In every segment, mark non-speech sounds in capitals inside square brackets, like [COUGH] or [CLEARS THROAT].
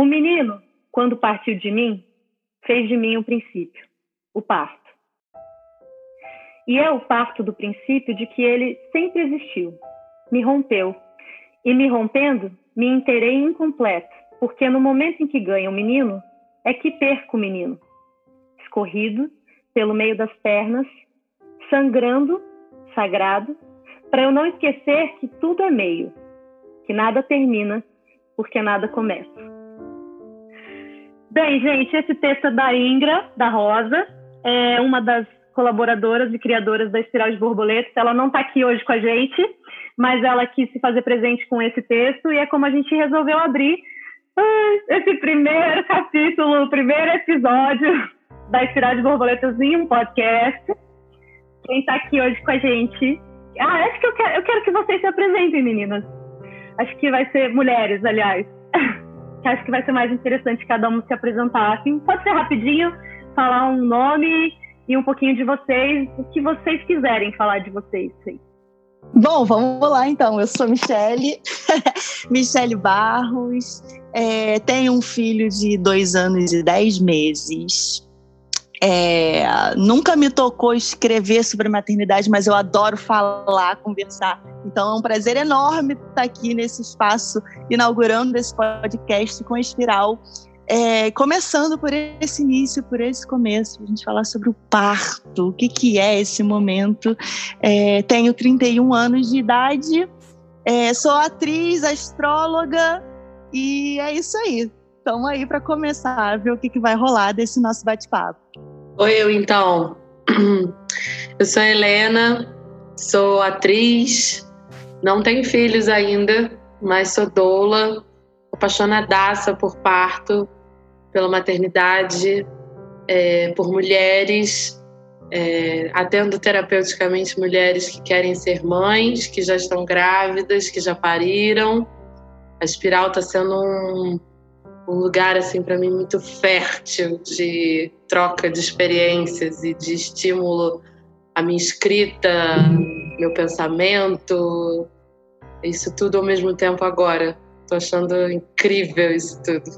O menino, quando partiu de mim, fez de mim o princípio, o parto. E é o parto do princípio de que ele sempre existiu, me rompeu. E me rompendo, me inteirei incompleto, porque no momento em que ganho o menino, é que perco o menino. Escorrido pelo meio das pernas, sangrando, sagrado, para eu não esquecer que tudo é meio, que nada termina, porque nada começa. Bem, gente, esse texto é da Ingra, da Rosa, é uma das colaboradoras e criadoras da Espiral de Borboletas. Ela não está aqui hoje com a gente, mas ela quis se fazer presente com esse texto e é como a gente resolveu abrir esse primeiro capítulo, o primeiro episódio da Espiral de Borboletas em um podcast. Quem está aqui hoje com a gente. Ah, acho que eu quero, eu quero que vocês se apresentem, meninas. Acho que vai ser mulheres, aliás. [LAUGHS] acho que vai ser mais interessante cada uma se apresentar. Assim, pode ser rapidinho, falar um nome e um pouquinho de vocês, o que vocês quiserem falar de vocês. Sim. Bom, vamos lá então. Eu sou Michele, [LAUGHS] Michele Barros, é, tenho um filho de dois anos e dez meses. É, nunca me tocou escrever sobre maternidade, mas eu adoro falar, conversar. Então é um prazer enorme estar aqui nesse espaço, inaugurando esse podcast com a Espiral. É, começando por esse início, por esse começo, a gente falar sobre o parto, o que, que é esse momento. É, tenho 31 anos de idade, é, sou atriz, astróloga e é isso aí. Estamos aí para começar ver o que, que vai rolar desse nosso bate-papo. Oi, eu então. [CLEARS THROAT] Eu sou Helena, sou atriz, não tenho filhos ainda, mas sou doula, apaixonadaça por parto, pela maternidade, é, por mulheres, é, atendo terapeuticamente mulheres que querem ser mães, que já estão grávidas, que já pariram. A espiral está sendo um, um lugar assim para mim muito fértil de troca de experiências e de estímulo à minha escrita, meu pensamento, isso tudo ao mesmo tempo agora. Estou achando incrível isso tudo.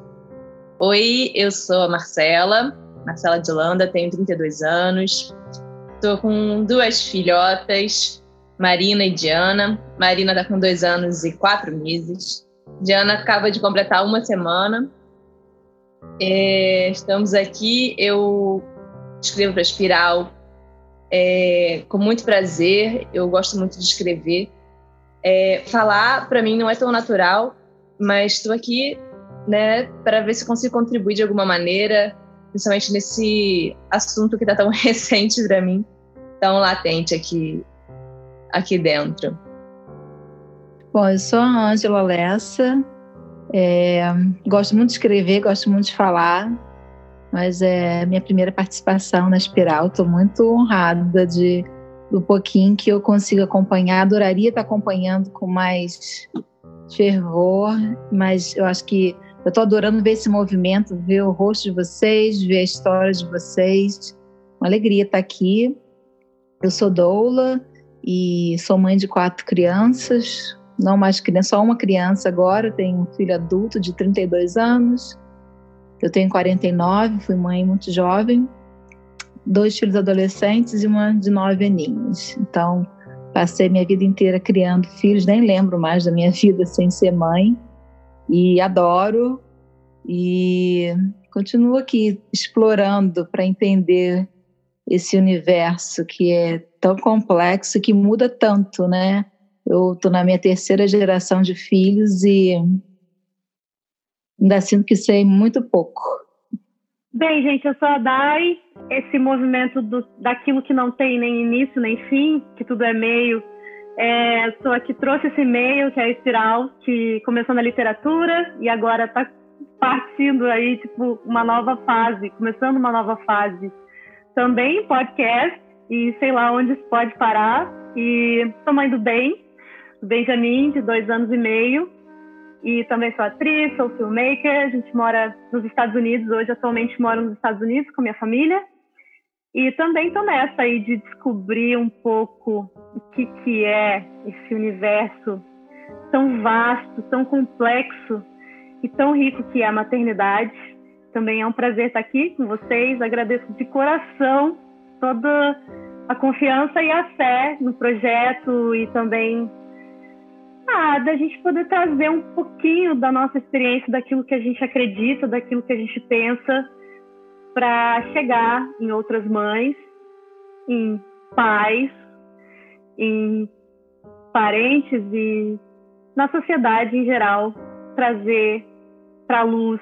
Oi, eu sou a Marcela, Marcela de Landa, tenho 32 anos. Estou com duas filhotas, Marina e Diana. Marina está com dois anos e quatro meses. Diana acaba de completar uma semana. É, estamos aqui. Eu escrevo para Espiral é, com muito prazer. Eu gosto muito de escrever. É, falar para mim não é tão natural, mas estou aqui né, para ver se consigo contribuir de alguma maneira, principalmente nesse assunto que está tão [LAUGHS] recente para mim, tão latente aqui, aqui dentro. Bom, eu sou a Ângela Lessa, é, gosto muito de escrever, gosto muito de falar, mas é minha primeira participação na Espiral, estou muito honrada de do pouquinho que eu consigo acompanhar, adoraria estar acompanhando com mais fervor, mas eu acho que eu estou adorando ver esse movimento, ver o rosto de vocês, ver a história de vocês. Uma alegria estar aqui. Eu sou doula e sou mãe de quatro crianças. Não mais criança, só uma criança agora. Tenho um filho adulto de 32 anos. Eu tenho 49, fui mãe muito jovem. Dois filhos adolescentes e uma de nove aninhos. Então, passei minha vida inteira criando filhos, nem lembro mais da minha [LAUGHS] vida sem ser mãe e adoro e continuo aqui explorando para entender esse universo que é tão complexo, que muda tanto, né? Eu estou na minha terceira geração de filhos e ainda sinto que sei muito pouco. Bem, gente, eu sou a Dai. Esse movimento do, daquilo que não tem nem início nem fim, que tudo é meio, é, sou a que trouxe esse e-mail, que é a Espiral, que começou na literatura e agora está partindo aí, tipo, uma nova fase, começando uma nova fase. Também podcast, e sei lá onde isso pode parar. E sou mãe do Benjamin, de dois anos e meio. E também sou atriz, sou filmmaker. A gente mora nos Estados Unidos, hoje atualmente moro nos Estados Unidos com minha família. E também estou nessa aí de descobrir um pouco o que, que é esse universo tão vasto, tão complexo e tão rico que é a maternidade. Também é um prazer estar aqui com vocês. Agradeço de coração toda a confiança e a fé no projeto e também ah, da gente poder trazer um pouquinho da nossa experiência, daquilo que a gente acredita, daquilo que a gente pensa, para chegar em outras mães, em pais, em parentes e na sociedade em geral, trazer para luz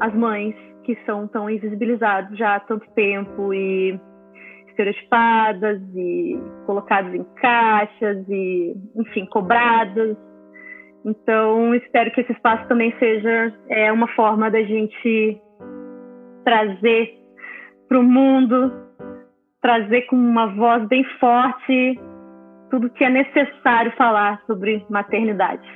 as mães que são tão invisibilizadas já há tanto tempo e estereotipadas e colocadas em caixas e, enfim, cobradas. Então, espero que esse espaço também seja é, uma forma da gente trazer para o mundo, trazer com uma voz bem forte tudo que é necessário falar sobre maternidade.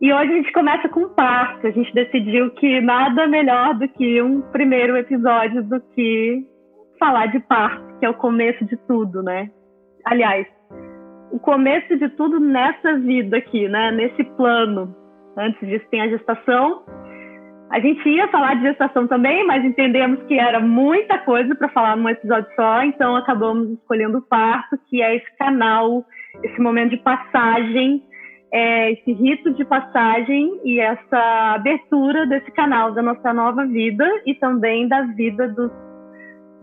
E hoje a gente começa com parto. A gente decidiu que nada melhor do que um primeiro episódio do que falar de parto, que é o começo de tudo, né? Aliás, o começo de tudo nessa vida aqui, né? Nesse plano. Antes disso tem a gestação. A gente ia falar de gestação também, mas entendemos que era muita coisa para falar num episódio só, então acabamos escolhendo o parto, que é esse canal, esse momento de passagem, é, esse rito de passagem e essa abertura desse canal da nossa nova vida e também da vida dos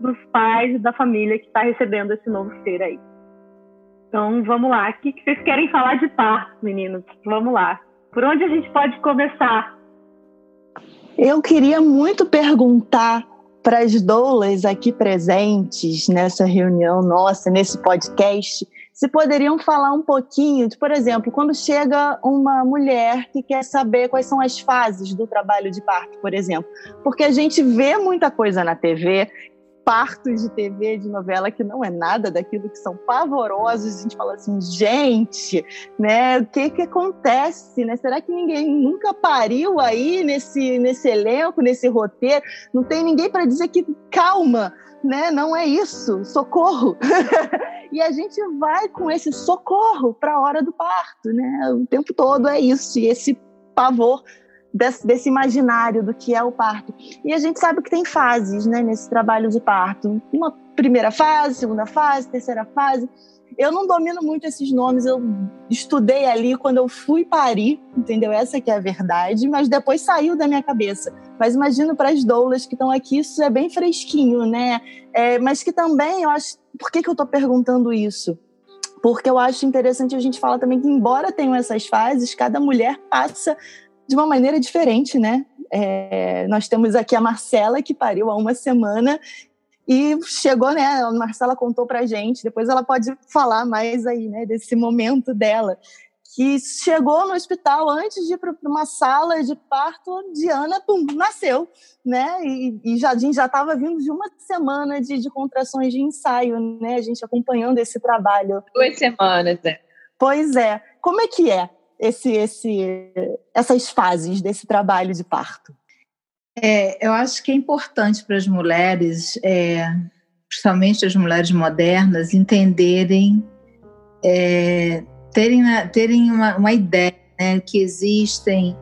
dos pais da família que está recebendo esse novo ser aí. Então, vamos lá. O que vocês querem falar de parto, meninos? Vamos lá. Por onde a gente pode começar? Eu queria muito perguntar para as doulas aqui presentes nessa reunião nossa, nesse podcast, se poderiam falar um pouquinho de, por exemplo, quando chega uma mulher que quer saber quais são as fases do trabalho de parto, por exemplo. Porque a gente vê muita coisa na TV partos de TV, de novela, que não é nada daquilo que são pavorosos. A gente fala assim, gente, né? O que que acontece, né? Será que ninguém nunca pariu aí nesse, nesse elenco, nesse roteiro? Não tem ninguém para dizer que calma, né? Não é isso, socorro. [LAUGHS] e a gente vai com esse socorro para a hora do parto, né? O tempo todo é isso, e esse pavor desse, desse, imaginário do que é o parto. E a gente sabe que tem fases né, nesse trabalho de parto. Uma primeira fase, segunda fase, terceira fase. Eu não domino muito esses nomes, eu estudei ali quando eu fui parir, entendeu? Essa que é a verdade, mas depois saiu da minha cabeça. Mas imagino para as doulas que estão aqui, isso é bem fresquinho, né? É, mas que também, eu acho... Por que, que eu estou perguntando isso? Porque eu acho interessante a gente falar também que, embora tenham essas fases, cada mulher passa de uma maneira diferente, né? É, nós temos aqui a Marcela, que pariu há uma semana e chegou, né? A Marcela contou pra gente, depois ela pode falar mais aí, né, desse momento dela, que chegou no hospital antes de ir para uma sala de parto, Diana, pum, nasceu, né? E, e Jardim já estava vindo de uma semana de, de contrações de ensaio, né? A gente acompanhando esse trabalho. Duas semanas, é. Pois é. Como é que é esse, esse, essas fases desse trabalho de parto? É, eu acho que é importante para as mulheres, é, principalmente as mulheres modernas, entenderem, é, terem, terem uma, uma ideia né, que existem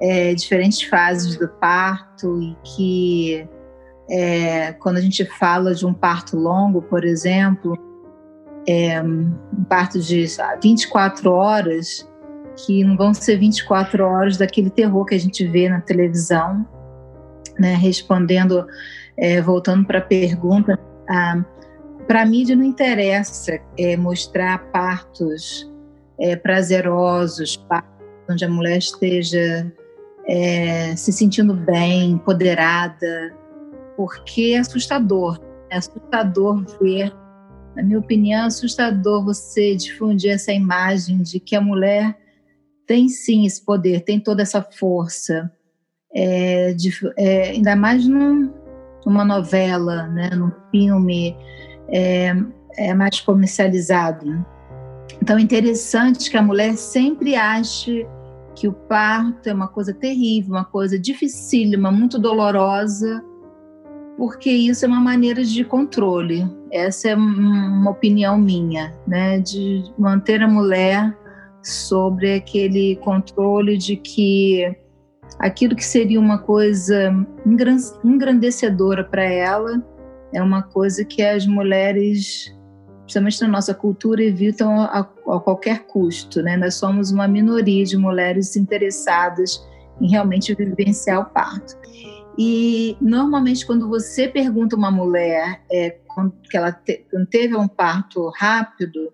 é, diferentes fases do parto e que é, quando a gente fala de um parto longo, por exemplo, é, um parto de 24 horas, que não vão ser 24 horas daquele terror que a gente vê na televisão, né? Respondendo, é, voltando para a pergunta, para a mídia não interessa é, mostrar partos é, prazerosos, partos onde a mulher esteja é, se sentindo bem, empoderada, porque é assustador. É assustador ver, na minha opinião, é assustador você difundir essa imagem de que a mulher tem sim esse poder, tem toda essa força. É, de, é, ainda mais num, numa novela, né, num filme é, é mais comercializado. Então é interessante que a mulher sempre ache que o parto é uma coisa terrível, uma coisa dificílima, muito dolorosa, porque isso é uma maneira de controle. Essa é uma opinião minha, né, de manter a mulher sobre aquele controle de que aquilo que seria uma coisa engrandecedora para ela é uma coisa que as mulheres, principalmente na nossa cultura, evitam a, a qualquer custo. Né? Nós somos uma minoria de mulheres interessadas em realmente vivenciar o parto. E normalmente quando você pergunta uma mulher é, que ela te, teve um parto rápido,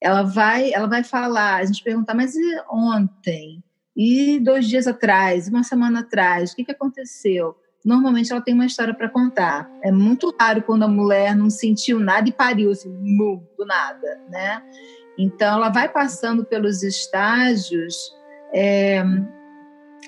ela vai, ela vai falar, a gente pergunta, mas e ontem? E dois dias atrás, uma semana atrás, o que, que aconteceu? Normalmente ela tem uma história para contar. É muito raro quando a mulher não sentiu nada e pariu assim, do nada, né? Então ela vai passando pelos estágios. É,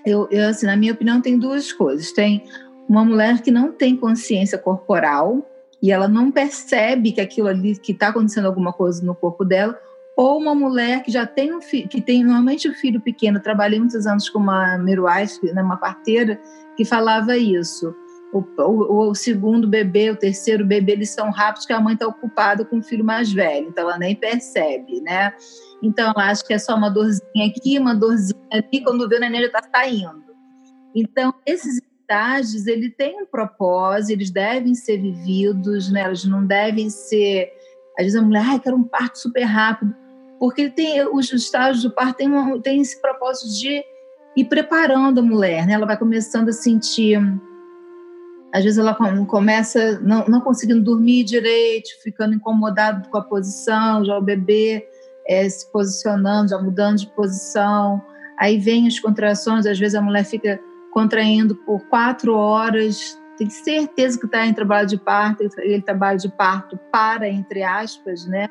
eu, eu, assim, na minha opinião, tem duas coisas. Tem uma mulher que não tem consciência corporal e ela não percebe que aquilo ali, que está acontecendo alguma coisa no corpo dela, ou uma mulher que já tem um filho, que tem normalmente um filho pequeno. Trabalhei muitos anos com uma midwife, né, uma parteira, que falava isso. O, o, o, segundo bebê, o terceiro bebê, eles são rápidos que a mãe está ocupada com o filho mais velho, então ela nem percebe, né? Então ela acha que é só uma dorzinha aqui, uma dorzinha ali, quando vê o neném já está saindo. Então, esses estágios, ele tem um propósito, eles devem ser vividos, né? Eles não devem ser... Às vezes a mulher, ai, quero um parto super rápido. Porque ele tem, os estágios do parto têm, tem esse propósito de ir preparando a mulher, né? Ela vai começando a sentir... Às vezes ela começa não, não conseguindo dormir direito, ficando incomodada com a posição, já o bebê é, se posicionando, já mudando de posição. Aí vem as contrações, às vezes a mulher fica contraindo por quatro horas, tem certeza que está em trabalho de parto, ele trabalho de parto para, entre aspas, né?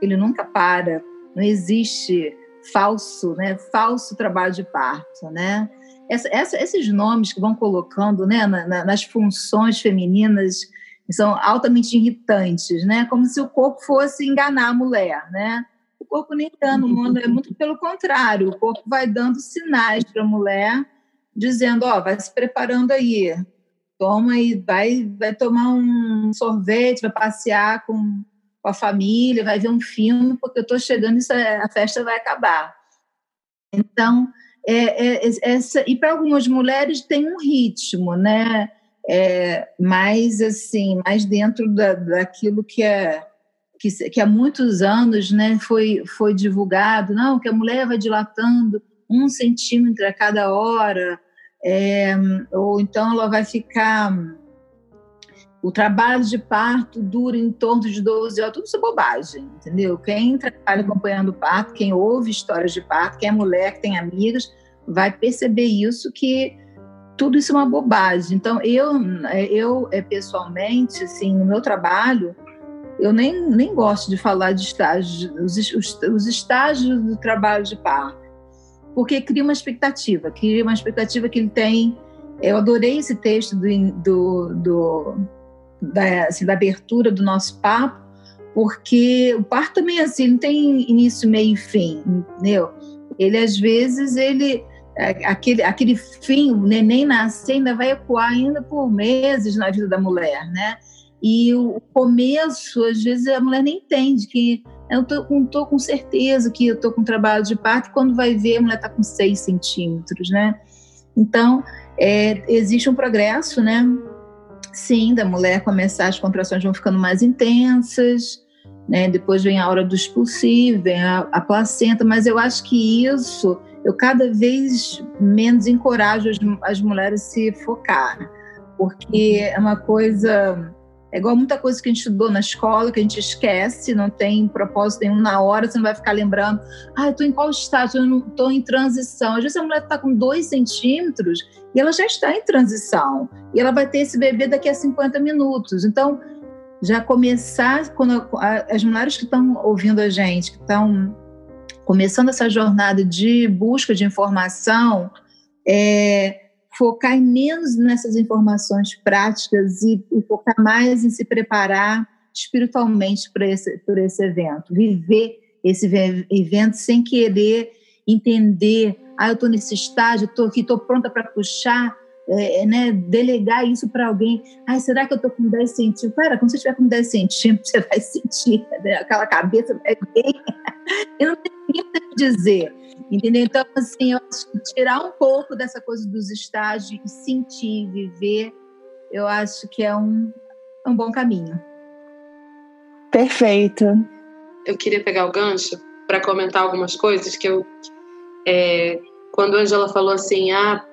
Ele nunca para, não existe falso, né? Falso trabalho de parto, né? Essa, essa, esses nomes que vão colocando, né, na, na, nas funções femininas são altamente irritantes, né? Como se o corpo fosse enganar a mulher, né? O corpo nem engana o mundo, é muito pelo contrário. O corpo vai dando sinais para a mulher, dizendo: ó, oh, vai se preparando aí, toma e vai, vai tomar um sorvete, vai passear com, com a família, vai ver um filme, porque eu estou chegando e a festa vai acabar. Então, é, é, essa, e para algumas mulheres tem um ritmo, né? É, mais assim, mais dentro da, daquilo que é que, que há muitos anos né, foi, foi divulgado, não, que a mulher vai dilatando um centímetro a cada hora, é, ou então ela vai ficar. O trabalho de parto dura em torno de 12 horas, tudo isso é bobagem, entendeu? Quem trabalha acompanhando o parto, quem ouve histórias de parto, quem é mulher, que tem amigas, vai perceber isso que tudo isso é uma bobagem. Então, eu, eu é, pessoalmente, assim, no meu trabalho, eu nem, nem gosto de falar de estágios, os, os, os estágios do trabalho de parto, porque cria uma expectativa, cria uma expectativa que ele tem. Eu adorei esse texto do, do, do da, assim, da abertura do nosso papo, porque o parto também é assim, não tem início, meio e fim, entendeu? Ele às vezes ele aquele aquele fim, o neném nascer ainda vai ecoar ainda por meses na vida da mulher, né? E o começo, às vezes, a mulher nem entende que eu tô, não com certeza que eu estou com trabalho de parto, quando vai ver, a mulher está com 6 centímetros, né? Então, é, existe um progresso, né? Sim, da mulher começar, as contrações vão ficando mais intensas, né? Depois vem a hora do expulsivo, vem a, a placenta, mas eu acho que isso, eu cada vez menos encorajo as, as mulheres a se focar, porque é uma coisa é igual muita coisa que a gente estudou na escola, que a gente esquece, não tem propósito nenhum na hora, você não vai ficar lembrando, ah, eu estou em qual estágio? Eu estou em transição. Às vezes a mulher está com dois centímetros e ela já está em transição. E ela vai ter esse bebê daqui a 50 minutos. Então, já começar, quando as mulheres que estão ouvindo a gente, que estão começando essa jornada de busca de informação, é, focar menos nessas informações práticas e, e focar mais em se preparar espiritualmente para esse, por esse evento, viver esse evento sem querer entender, ah, eu estou nesse estágio, estou aqui, estou pronta para puxar. é, né, delegar isso para alguém. Ai, será que eu estou com 10 centímetros? Pera, quando você estiver com 10 centímetros, [LAUGHS] você vai sentir, né? aquela cabeça vir. [LAUGHS] Eu não tenho ninguém para dizer. Entendeu? Então, assim, eu acho que tirar um pouco dessa coisa dos estágios e sentir, viver, eu acho que é um, um bom caminho. Perfeito. Eu queria pegar o gancho para comentar algumas coisas que eu. É, quando a Angela falou assim, ah,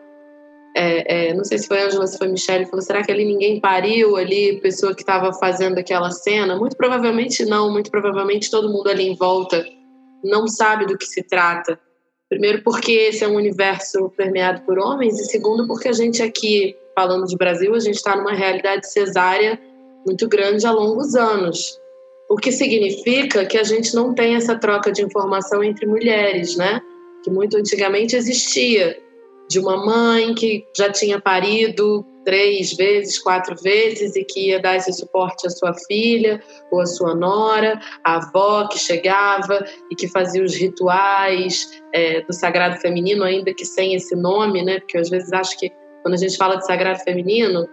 é, é, não sei se foi a Angela, se foi a Michelle, falou: será que ali ninguém pariu ali, pessoa que estava fazendo aquela cena? Muito provavelmente não, muito provavelmente todo mundo ali em volta não sabe do que se trata. Primeiro, porque esse é um universo permeado por homens, e segundo, porque a gente aqui, falando de Brasil, a gente está numa realidade cesárea muito grande há longos anos. O que significa que a gente não tem essa troca de informação entre mulheres, né? Que muito antigamente existia de uma mãe que já tinha parido três vezes, quatro vezes e que ia dar esse suporte à sua filha ou à sua nora, a avó que chegava e que fazia os rituais é, do sagrado feminino, ainda que sem esse nome, né? Porque eu, às vezes acho que quando a gente fala de sagrado feminino,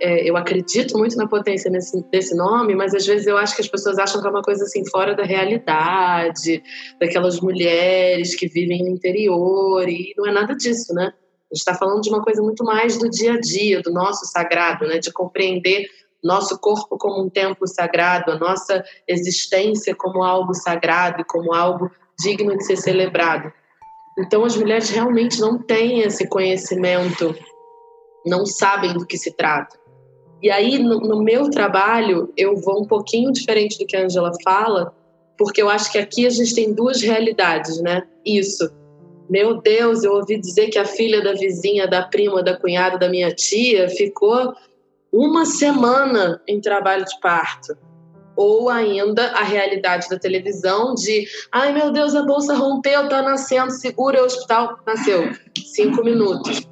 é, eu acredito muito na potência nesse, desse nome, mas às vezes eu acho que as pessoas acham que é uma coisa assim fora da realidade, daquelas mulheres que vivem no interior, e não é nada disso, né? A gente está falando de uma coisa muito mais do dia a dia, do nosso sagrado, né? De compreender nosso corpo como um templo sagrado, a nossa existência como algo sagrado como algo digno de ser celebrado. Então, as mulheres realmente não têm esse conhecimento, não sabem do que se trata. E aí, no, no, meu trabalho, eu vou um pouquinho diferente do que a Angela fala, porque eu acho que aqui a gente tem duas realidades, né? Isso. Meu Deus, eu ouvi dizer que a filha da vizinha, da prima, da cunhada da minha tia ficou uma semana em trabalho de parto. Ou ainda a realidade da televisão de ai meu Deus, a bolsa rompeu, tá nascendo, segura o hospital, nasceu. Cinco minutos.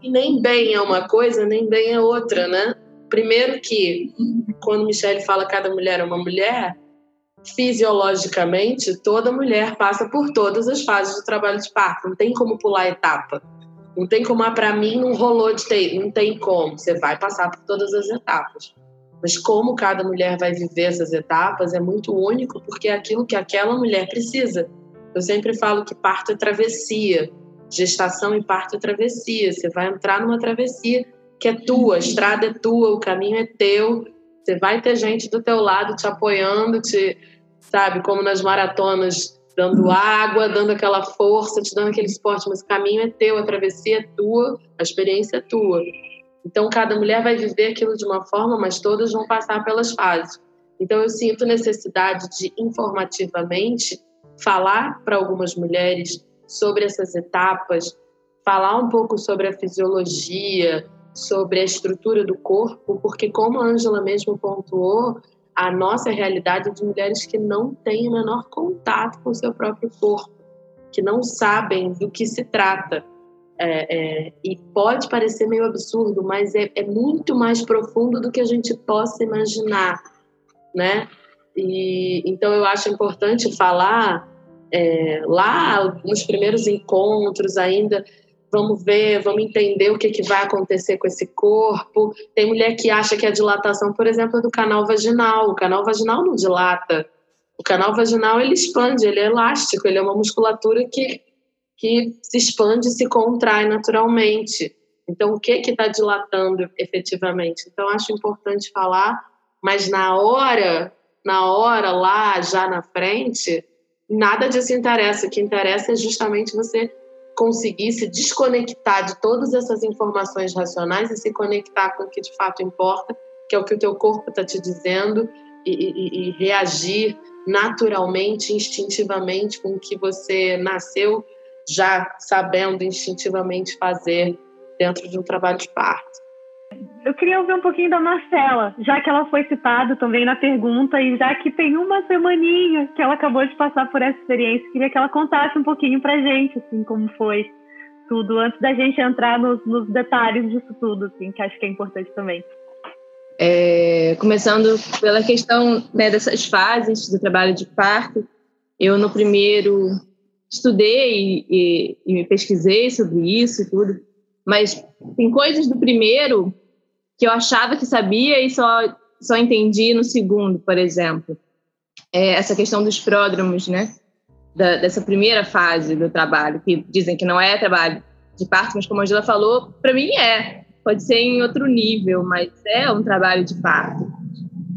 E nem bem é uma coisa, nem bem é outra, né? Primeiro que, quando Michelle fala cada mulher é uma mulher, fisiologicamente, toda mulher passa por todas as fases do trabalho de parto. Não tem como pular etapa. Não tem como, ah, para mim não rolou de ter. Não tem como. Você vai passar por todas as etapas. Mas como cada mulher vai viver essas etapas é muito único, porque é aquilo que aquela mulher precisa. Eu sempre falo que parto é travessia. Gestação e parto é travessia. Você vai entrar numa travessia que é tua, a estrada é tua, o caminho é teu. Você vai ter gente do teu lado te apoiando, te, sabe, como nas maratonas, dando água, dando aquela força, te dando aquele suporte, mas o caminho é teu, a travessia é tua, a experiência é tua. Então cada mulher vai viver aquilo de uma forma, mas todas vão passar pelas fases. Então eu sinto necessidade de informativamente falar para algumas mulheres sobre essas etapas, falar um pouco sobre a fisiologia, sobre a estrutura do corpo, porque, como a Angela mesmo pontuou, a nossa realidade é de mulheres que não têm o menor contato com o seu próprio corpo, que não sabem do que se trata. É, é, e pode parecer meio absurdo, mas é, é, muito mais profundo do que a gente possa imaginar, né? E, então eu acho importante falar é, lá nos primeiros encontros ainda vamos ver, vamos entender o que, que vai acontecer com esse corpo. Tem mulher que acha que a dilatação, por exemplo, é do canal vaginal. O canal vaginal não dilata. O canal vaginal ele expande, ele é elástico, ele é uma musculatura que, que se expande e se contrai naturalmente. Então, o que está dilatando efetivamente? Então, acho importante falar, mas na hora, na hora lá, já na frente, nada disso interessa. O que interessa é justamente você conseguir se desconectar de todas essas informações racionais e se conectar com o que de fato importa, que é o que o teu corpo está te dizendo, e, e, e, reagir naturalmente, instintivamente com o que você nasceu já sabendo instintivamente fazer dentro de um trabalho de parto. Eu queria ouvir um pouquinho da Marcela, já que ela foi citada também na pergunta e já que tem uma semaninha que ela acabou de passar por essa experiência, queria que ela contasse um pouquinho pra gente, assim, como foi tudo, antes da gente entrar nos, nos detalhes disso tudo, assim, que acho que é importante também. É, começando pela questão né, dessas fases do trabalho de parto, eu no primeiro estudei e, e, e pesquisei sobre isso e tudo, Mas tem coisas do primeiro que eu achava que sabia e só, só entendi no segundo, por exemplo. É essa questão dos pródromos, né? Da, dessa primeira fase do trabalho, que dizem que não é trabalho de parto, mas como a Angela falou, para mim é. Pode ser em outro nível, mas é um trabalho de parto.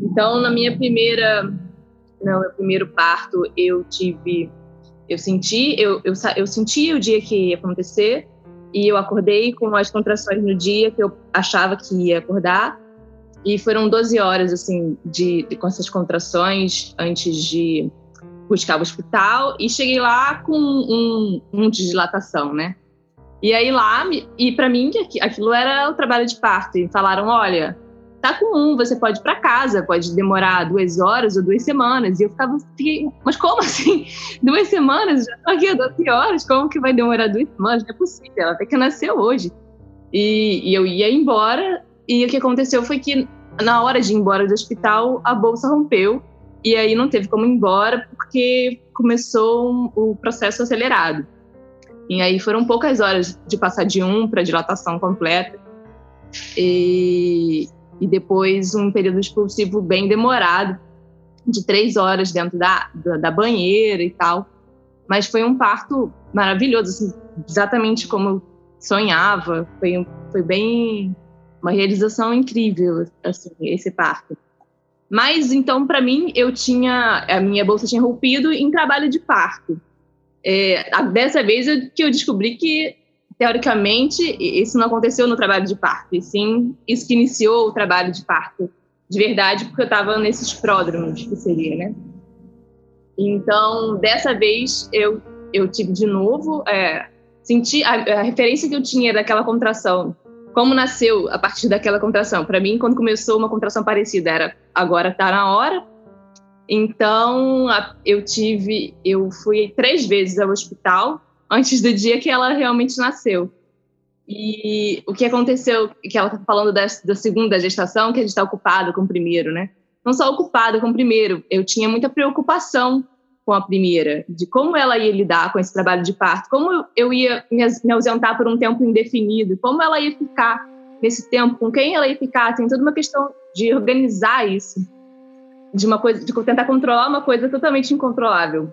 Então, na minha primeira, no meu primeiro parto, eu tive, eu senti, eu, eu, eu senti o dia que ia acontecer e eu acordei com as contrações no dia que eu achava que ia acordar e foram 12 horas assim de, de com essas contrações antes de buscar o hospital e cheguei lá com um, um de dilatação, né? E aí lá, e para mim aquilo era o trabalho de parto. E falaram: olha, tá com um, você pode ir para casa, pode demorar duas horas ou duas semanas. E eu ficava, fiquei, mas como assim? [LAUGHS] Duas semanas? Já tô aqui há 12 horas, como que vai demorar duas semanas? Não é possível, ela tem que nascer hoje. E, e eu ia embora, e o que aconteceu foi que na hora de ir embora do hospital, a bolsa rompeu, e aí não teve como ir embora, porque começou um, o processo acelerado. E aí foram poucas horas de passar de um para dilatação completa. E, e depois um período expulsivo bem demorado, de três horas dentro da, da, da banheira e tal. Mas foi um parto maravilhoso, assim, exatamente como sonhava. Foi, foi bem uma realização incrível, assim, esse parto. Mas então, para mim, eu tinha a minha bolsa tinha rompido em trabalho de parto. É, dessa vez eu, que eu descobri que, teoricamente, isso não aconteceu no trabalho de parto, e sim isso que iniciou o trabalho de parto de verdade, porque eu estava nesses pródromos, que seria, né? Então, dessa vez, eu, eu tive de novo, é, senti a, a referência que eu tinha daquela contração, como nasceu a partir daquela contração. Para mim, quando começou uma contração parecida, era agora está na hora, então, eu tive, eu fui três vezes ao hospital antes do dia que ela realmente nasceu. E o que aconteceu, que ela está falando da, da, segunda gestação, que a gente está ocupada com o primeiro, né? Não só ocupada com o primeiro, eu tinha muita preocupação com a primeira, de como ela ia lidar com esse trabalho de parto, como eu ia me ausentar por um tempo indefinido, como ela ia ficar nesse tempo, com quem ela ia ficar, tem toda uma questão de organizar isso de uma coisa, de tentar controlar uma coisa totalmente incontrolável.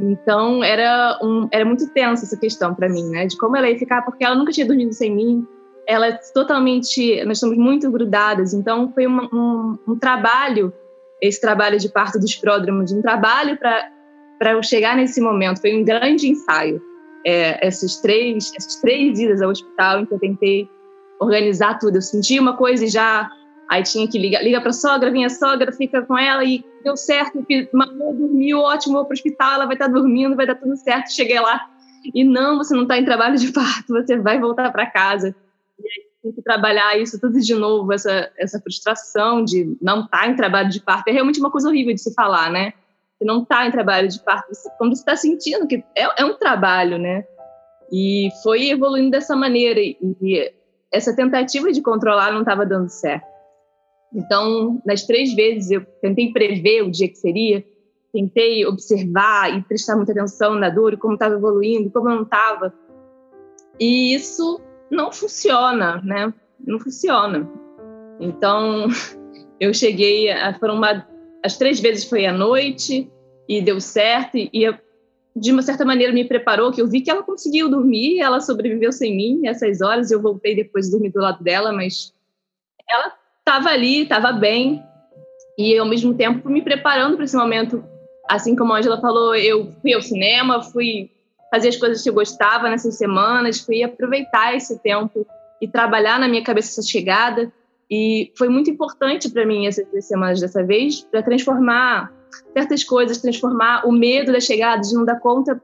Então era um, era muito tensa essa questão para mim, né, de como ela ia ficar, porque ela nunca tinha dormido sem mim. Ela é totalmente, nós estamos muito grudadas. Então foi uma, um, um trabalho, esse trabalho de parto dos pródromos, um trabalho para para eu chegar nesse momento. Foi um grande ensaio. É, essas três, essas três idas ao hospital em que eu tentei organizar tudo. Eu senti uma coisa e já Aí tinha que ligar, liga para a sogra, vem a sogra, fica com ela e deu certo, mamou, dormiu, ótimo, vou para o hospital, ela vai estar tá dormindo, vai dar tudo certo. Cheguei lá e não, você não está em trabalho de parto, você vai voltar para casa. E aí tem que trabalhar isso tudo de novo, essa, essa frustração de não estar tá em trabalho de parto. É realmente uma coisa horrível de se falar, né? Que não está em trabalho de parto, quando você está sentindo que é, é um trabalho, né? E foi evoluindo dessa maneira. E, e essa tentativa de controlar não estava dando certo. Então, nas três vezes eu tentei prever o dia que seria, tentei observar e prestar muita atenção na dor como estava evoluindo, como não estava. E isso não funciona, né? Não funciona. Então, [LAUGHS] eu cheguei, a, foram uma, as três vezes foi à noite e deu certo e, e de uma certa maneira me preparou, que eu vi que ela conseguiu dormir, ela sobreviveu sem mim essas horas, eu voltei depois de dormir do lado dela, mas ela estava ali, estava bem, e ao mesmo tempo me preparando para esse momento. Assim como a Angela falou, eu fui ao cinema, fui fazer as coisas que eu gostava nessas semanas, fui aproveitar esse tempo e trabalhar na minha cabeça essa chegada. E foi muito importante para mim essas duas semanas dessa vez, para transformar certas coisas, transformar o medo da chegada, de não dar conta,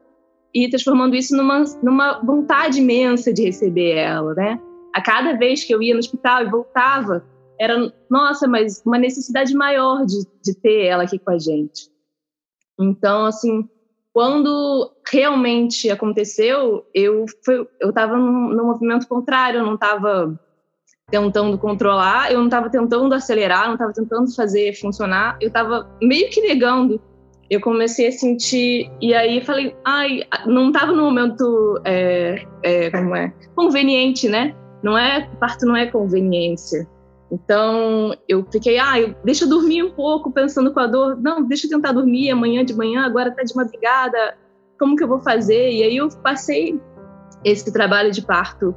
e transformando isso numa, numa vontade imensa de receber ela, né? A cada vez que eu ia no hospital e voltava, era, nossa, mas uma necessidade maior de, de ter ela aqui com a gente. Então, assim, quando realmente aconteceu, eu fui, eu estava no movimento contrário, eu não estava tentando controlar, eu não estava tentando acelerar, não estava tentando fazer funcionar, eu estava meio que negando. eu comecei a sentir e aí falei, ai, não estava no momento é, é, como é conveniente, né? Não é parto não é conveniência. Então eu fiquei, ah, deixa eu dormir um pouco pensando com a dor. Não, deixa eu tentar dormir amanhã de manhã, agora tá de madrugada. Como que eu vou fazer? E aí eu passei esse trabalho de parto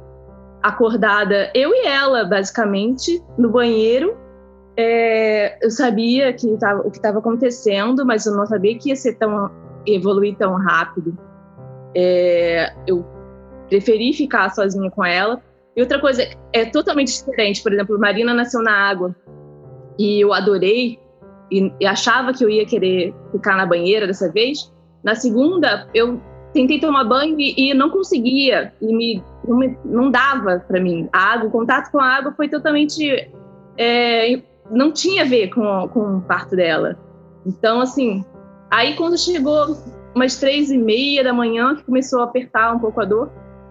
acordada, eu e ela, basicamente, no banheiro. É, eu sabia que tava, o que estava acontecendo, mas eu não sabia que ia ser tão evoluir tão rápido. É, eu preferi ficar sozinha com ela. E outra coisa é totalmente diferente. Por exemplo, Marina nasceu na água e eu adorei e, e achava que eu ia querer ficar na banheira dessa vez. Na segunda, eu tentei tomar banho e, e não conseguia e me não, me, não dava para mim. A água, o contato com a água foi totalmente é, não tinha a ver com, com o parto dela. Então, assim, aí quando chegou umas três e meia da manhã, que começou a apertar um pouco a dor,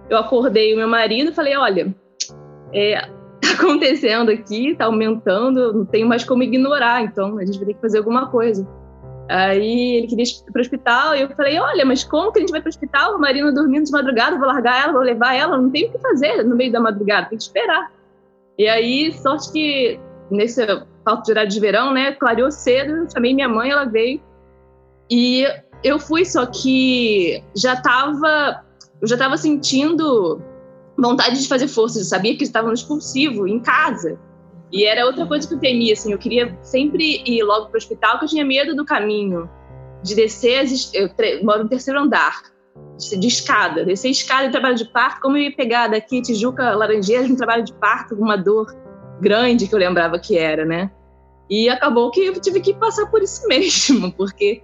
eu acordei o meu marido e falei, olha, é, [LAUGHS] tá acontecendo aqui, tá aumentando, não tenho mais como ignorar, então a gente vai ter que fazer alguma coisa. Aí ele queria ir para o hospital e eu falei: Olha, mas como que a gente vai para o hospital? A Marina dormindo de madrugada, vou largar ela, vou levar ela, não tem o que fazer no meio da madrugada, tem que esperar. E aí, sorte que nesse falta de horário de verão, né, clareou cedo, chamei minha mãe, ela veio e eu fui, só que já estava, eu já estava sentindo vontade de fazer força, eu sabia que estava no expulsivo em casa. E era outra coisa que eu temia, assim, eu queria sempre ir logo para o hospital, porque eu tinha medo do caminho, de descer, as, eu moro no terceiro andar, de escada, descer escada em trabalho de parto, como eu ia pegar daqui Tijuca, Laranjeiras, no trabalho de parto, com uma dor grande que eu lembrava que era, né? E acabou que eu tive que passar por isso [LAUGHS] mesmo, porque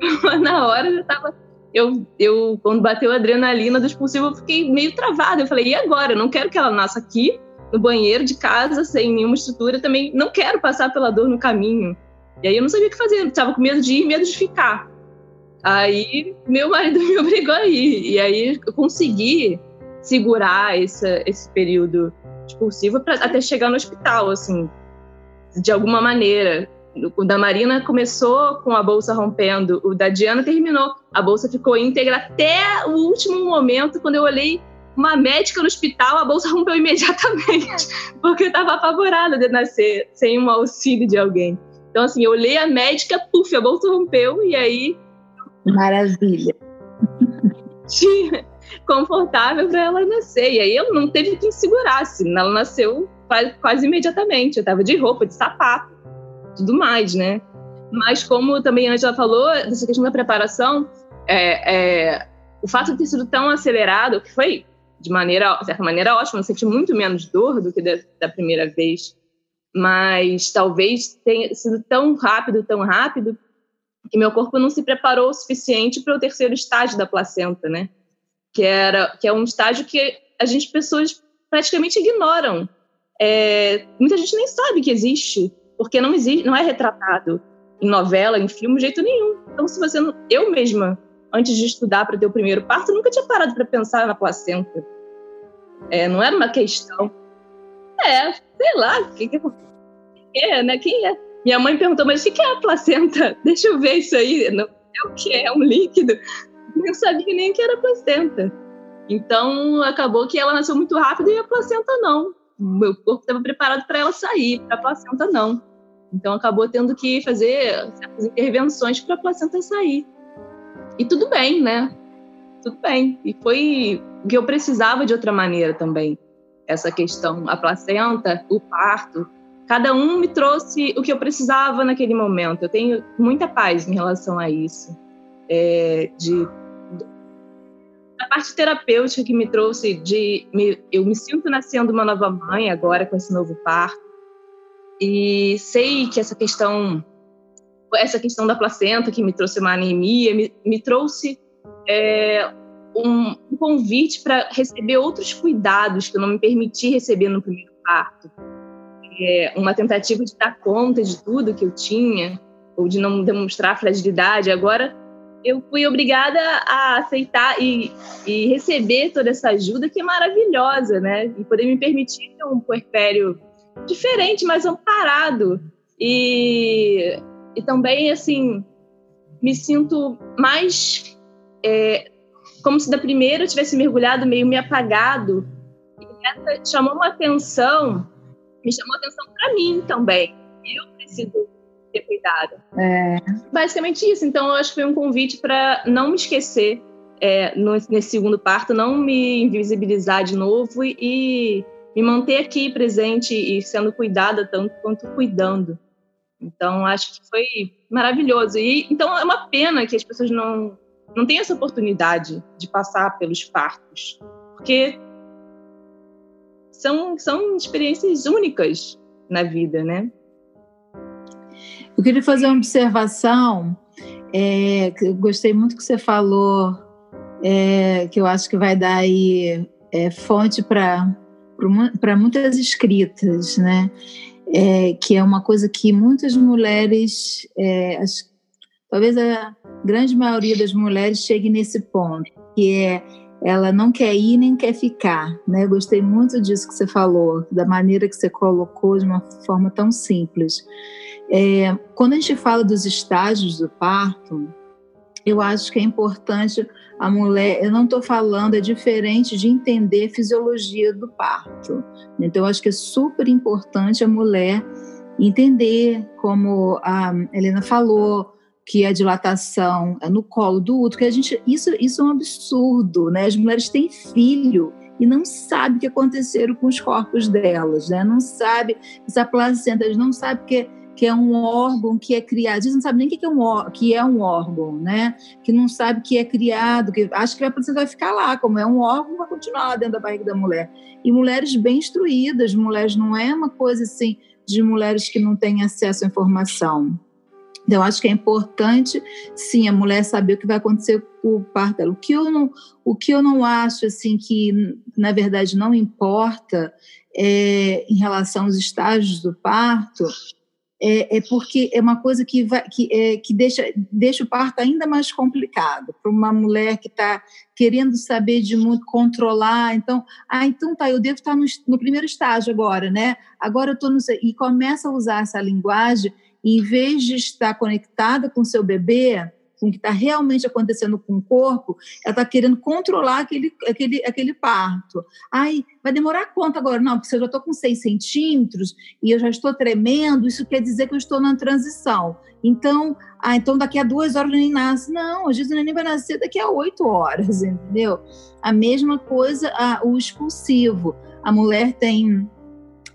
[LAUGHS] na hora eu tava. Eu, eu, quando bateu a adrenalina do expulsivo, eu fiquei meio travada. Eu falei, e agora? Eu não quero que ela nasça aqui, no banheiro de casa, sem nenhuma estrutura, também não quero passar pela dor no caminho. E aí eu não sabia o que fazer, estava com medo de ir, medo de ficar. Aí meu marido [LAUGHS] me obrigou a ir, e aí eu consegui segurar esse, esse período expulsivo para até chegar no hospital, assim, de alguma maneira. O da Marina começou com a bolsa rompendo, o da Diana terminou. A bolsa ficou íntegra até o último momento, quando eu olhei uma médica no hospital, a bolsa rompeu imediatamente, [LAUGHS] porque eu estava apavorada de nascer sem um auxílio de alguém. Então, assim, eu olhei a médica, puf, a bolsa rompeu, e aí. Maravilha. confortável para ela nascer. E aí eu não teve quem segurasse. Ela nasceu quase, quase imediatamente. Eu estava de roupa, de sapato, tudo mais, né? Mas como também a Angela falou, dessa questão da preparação, é, é, o fato de ter sido tão acelerado, que foi de maneira, de certa maneira, ótima. Eu senti muito menos dor do que da, da primeira vez. Mas talvez tenha sido tão rápido, tão rápido, que meu corpo não se preparou o suficiente para o terceiro estágio da placenta, né? Que era que é um estágio que a gente pessoas praticamente ignoram. É, muita gente nem sabe que existe, porque não existe, não é retratado em novela, em filme, de jeito nenhum. Então, se você não, eu mesma antes de estudar para ter o primeiro parto, nunca tinha parado para pensar na placenta. É, não era uma questão. É, sei lá, que, que é, né? Quem é? Minha mãe perguntou, mas o que é a placenta? [LAUGHS] Deixa eu ver isso aí. Não é o que é, é um líquido. Eu sabia nem que era placenta. Então, acabou que ela nasceu muito rápido e a placenta não. Meu corpo estava preparado para ela sair, para a placenta não. Então, acabou tendo que fazer certas intervenções para a placenta sair. E tudo bem, né? Tudo bem. E foi o que eu precisava de outra maneira também. Essa questão, a placenta, o parto, cada um me trouxe o que eu precisava naquele momento. Eu tenho muita paz em relação a isso. É, de a parte terapêutica que me trouxe de me, eu me sinto nascendo uma nova mãe agora com esse novo parto e sei que essa questão essa questão da placenta que me trouxe uma anemia, me, me trouxe é, um, um, convite para receber outros cuidados que eu não me permiti receber no primeiro parto. É, uma tentativa de dar conta de tudo que eu tinha, ou de não demonstrar fragilidade. Agora eu fui obrigada a aceitar e, e receber toda essa ajuda que é maravilhosa, né? E poder me permitir ter um puerpério diferente, mas amparado. E e também, assim, me sinto mais é, como se da primeira eu tivesse mergulhado meio me apagado. E essa chamou uma atenção, me chamou atenção para mim também. Eu preciso ter cuidado. É. Basicamente isso. Então, eu acho que foi um convite para não me esquecer é, no, nesse segundo parto, não me invisibilizar de novo e, e me manter aqui presente e sendo cuidada tanto quanto cuidando. Então, acho que foi maravilhoso. E então é uma pena que as pessoas não não têm essa oportunidade de passar pelos partos, porque são são experiências únicas na vida, né? Eu queria fazer uma observação. É, eu gostei muito que você falou, é, que eu acho que vai dar aí é, fonte para muitas escritas, né? É, que é uma coisa que muitas mulheres, é, as, talvez a grande maioria das mulheres chegue nesse ponto, que é ela não quer ir nem quer ficar, né? gostei muito disso que você falou, da maneira que você colocou de uma forma tão simples. É, quando a gente fala dos estágios do parto, eu acho que é importante a mulher, eu não estou falando, é diferente de entender fisiologia do parto. Então, eu acho que é super importante a mulher entender, como a Helena falou, que a dilatação é no colo do útero, que a gente, isso, isso é um absurdo, né? As mulheres têm filho e não sabem o que aconteceram com os corpos delas, né? Não sabe essa placenta, não sabem que que é um órgão que é criado, eles não sabem nem o que é um, que é um órgão, né? Que não sabe que é criado, que acha que a placenta vai ficar lá, como é um órgão, vai continuar lá dentro da barriga da mulher. E mulheres bem instruídas, mulheres não é uma coisa assim de mulheres que não têm acesso à informação. Então, acho que é importante, sim, a mulher saber o que vai acontecer com o parto dela. O que eu não, o que eu não acho, assim, que na verdade não importa é, em relação aos estágios do parto, é, é, porque é uma coisa que, vai, que, é, que deixa, deixa o parto ainda mais complicado para uma mulher que está querendo saber de muito, controlar. Então, ah, então tá, eu devo estar no, no primeiro estágio agora, né? Agora eu estou no. E começa a usar essa linguagem em vez de estar conectada com seu bebê, com o que está realmente acontecendo com o corpo, ela está querendo controlar aquele, aquele, aquele parto. Ai, vai demorar quanto agora? Não, porque se eu já estou com 6 centímetros e eu já estou tremendo, isso quer dizer que eu estou na transição. Então, ah, então daqui a duas horas o neném nasce. Não, às vezes o neném vai nascer daqui a oito horas, [LAUGHS] entendeu? A mesma coisa, ah, o expulsivo. A mulher tem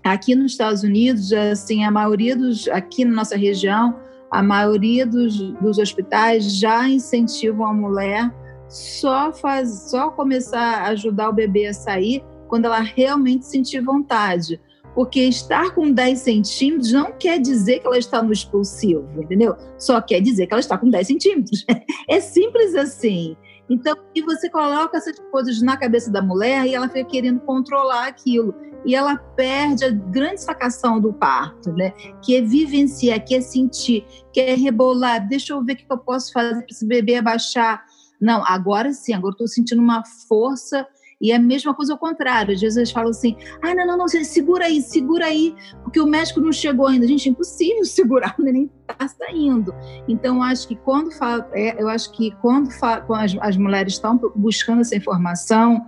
Aqui nos Estados Unidos, assim, a maioria dos, aqui na nossa região, a maioria dos, dos hospitais já incentivam a mulher só faz, só começar a ajudar o bebê a sair quando ela realmente sentir vontade. Porque estar com 10 centímetros não quer dizer que ela está no expulsivo, entendeu? Só quer dizer que ela está com 10 centímetros. [LAUGHS] É simples assim. Então, e você coloca essas coisas na cabeça da mulher e ela fica querendo controlar aquilo e ela perde a grande sacação do parto, né? Que é vivenciar, que é sentir, que é rebolar. Deixa eu ver o que eu posso fazer para esse bebê abaixar. Não, agora sim, agora estou sentindo uma força e é a mesma coisa ao contrário. Às vezes falam assim: ah, não, não, não, segura aí, segura aí, porque o médico não chegou ainda. Gente, é impossível [LAUGHS] segurar, o neném está saindo. Então, acho que quando fala, é, eu acho que quando, quando as, as mulheres estão buscando essa informação,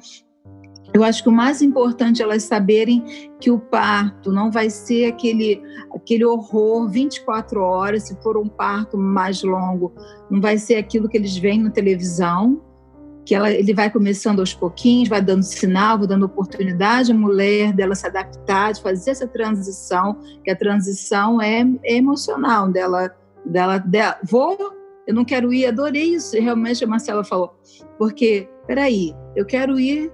eu acho que o mais importante é elas saberem que o parto não vai ser aquele, aquele horror 24 horas, se for um parto mais longo, não vai ser aquilo que eles veem na televisão, que ela, ele vai começando aos pouquinhos, vai dando sinal, vai dando oportunidade à mulher dela se adaptar, de fazer essa transição, que a transição é, é emocional dela, dela, dela, vou, eu não quero ir, adorei isso, realmente a Marcela falou, porque, peraí, eu quero ir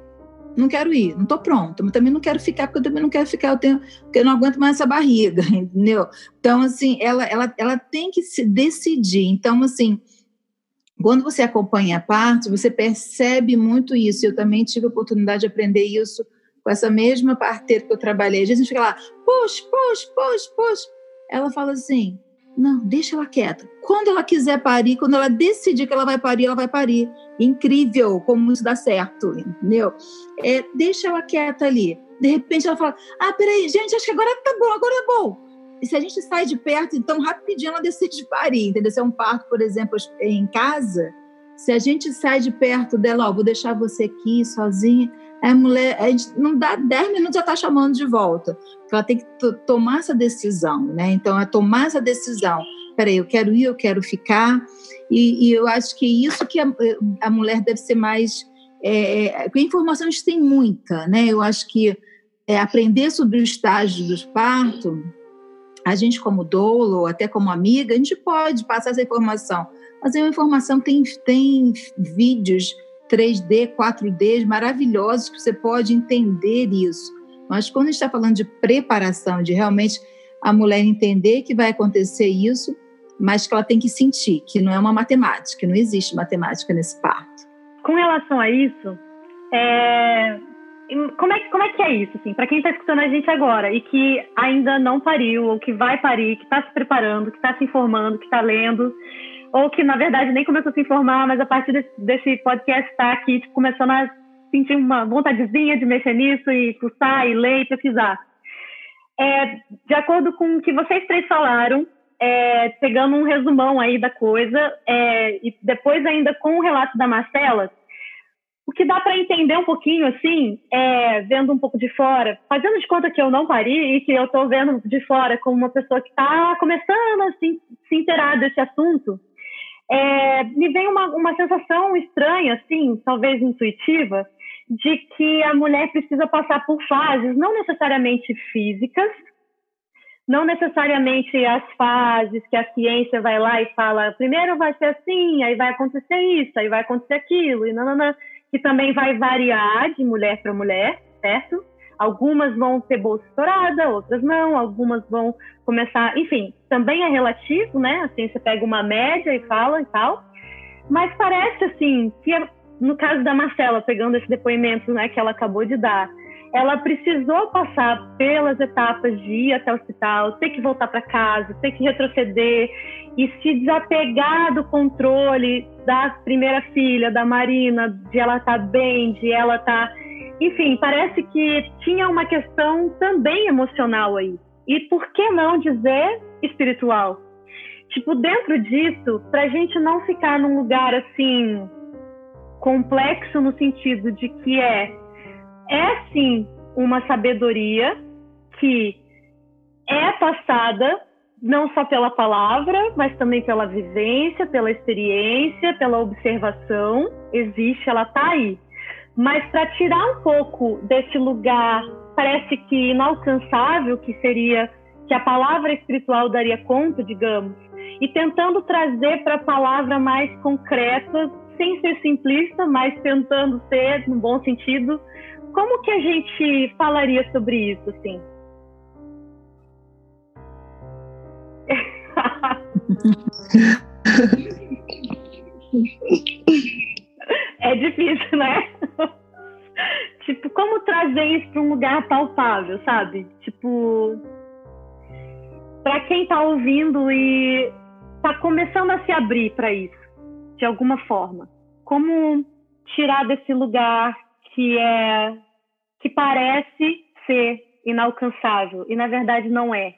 não quero ir, não estou pronta, mas também não quero ficar, porque eu também não quero ficar, eu tenho, porque eu não aguento mais essa barriga, [LAUGHS] entendeu? Então, assim, ela, ela, ela tem que se decidir. Então, assim, quando você acompanha a parte, você percebe muito isso. Eu também tive a oportunidade de aprender isso com essa mesma parteira que eu trabalhei. Às vezes a gente fica lá, puxa, puxa, puxa, puxa. Ela fala assim, não, deixa ela quieta. Quando ela quiser parir, quando ela decidir que ela vai parir, ela vai parir. Incrível como isso dá certo, entendeu? É, deixa ela quieta ali. De repente ela fala: Ah, peraí, gente, acho que agora tá bom, agora é bom. Se a gente sai de perto, então rapidinho ela [LAUGHS] decide parir, entendeu? Se é um parto, por exemplo, em casa, se a gente sai de perto dela, ó, vou deixar você aqui sozinha, a mulher, a gente não dá 10 minutos já está chamando de volta. Ela tem que tomar essa decisão, né? Então, é tomar essa decisão. Peraí, eu quero ir, eu quero ficar. E, e eu acho que isso que a, a mulher deve ser mais. É, é informação a gente tem muita, né? Eu acho que é, aprender sobre o estágio do parto, a gente como dolo, ou até como amiga, a gente pode passar essa informação. Mas é uma informação, tem, tem vídeos 3D, 4D maravilhosos que você pode entender isso. Mas quando a gente está falando de preparação, de realmente a mulher entender que vai acontecer isso, mas que ela tem que sentir, que não é uma matemática, não existe matemática nesse parto. Com relação a isso, é... como, é, como é que é isso? Assim, Para quem está escutando a gente agora e que ainda não pariu, ou que vai parir, que está se preparando, que está se informando, que está lendo, ou que na verdade nem começou a se informar, mas a partir desse, desse podcast está aqui tipo, começando a sentir uma vontadezinha de mexer nisso e cursar e ler e pesquisar. É, de acordo com o que vocês três falaram, é, pegando um resumão aí da coisa, é, e depois ainda com o relato da Marcela, o que dá para entender um pouquinho, assim, é, vendo um pouco de fora, fazendo de conta que eu não pari e que eu estou vendo de fora como uma pessoa que está começando a se, se inteirar desse assunto, é, me vem uma, uma sensação estranha, assim, talvez intuitiva, de que a mulher precisa passar por fases, não necessariamente físicas, não necessariamente as fases que a ciência vai lá e fala, primeiro vai ser assim, aí vai acontecer isso, aí vai acontecer aquilo, e não, que também vai variar de mulher para mulher, certo? Algumas vão ter bolsa estourada, outras não, algumas vão começar, enfim, também é relativo, né? Assim, você pega uma média e fala e tal. Mas parece assim que no caso da Marcela, pegando esse depoimento, né, que ela acabou de dar, ela precisou passar pelas etapas de ir até o hospital, ter que voltar para casa, ter que retroceder e se desapegar do controle da primeira filha, da Marina, de ela estar tá bem, de ela estar. Tá... Enfim, parece que tinha uma questão também emocional aí. E por que não dizer espiritual? Tipo, dentro disso, para a gente não ficar num lugar assim complexo no sentido de que é é sim uma sabedoria que é passada não só pela palavra, mas também pela vivência, pela experiência, pela observação. Existe, ela está aí. Mas para tirar um pouco desse lugar, parece que inalcançável, que seria que a palavra espiritual daria conta, digamos, e tentando trazer para a palavra mais concreta, sem ser simplista, mas tentando ser, no bom sentido, como que a gente falaria sobre isso, assim? [LAUGHS] é difícil, né? tipo, como trazer isso para um lugar palpável, sabe? Tipo, para quem está ouvindo e está começando a se abrir para isso, de alguma forma, como tirar desse lugar que é que parece ser inalcançável e na verdade não é.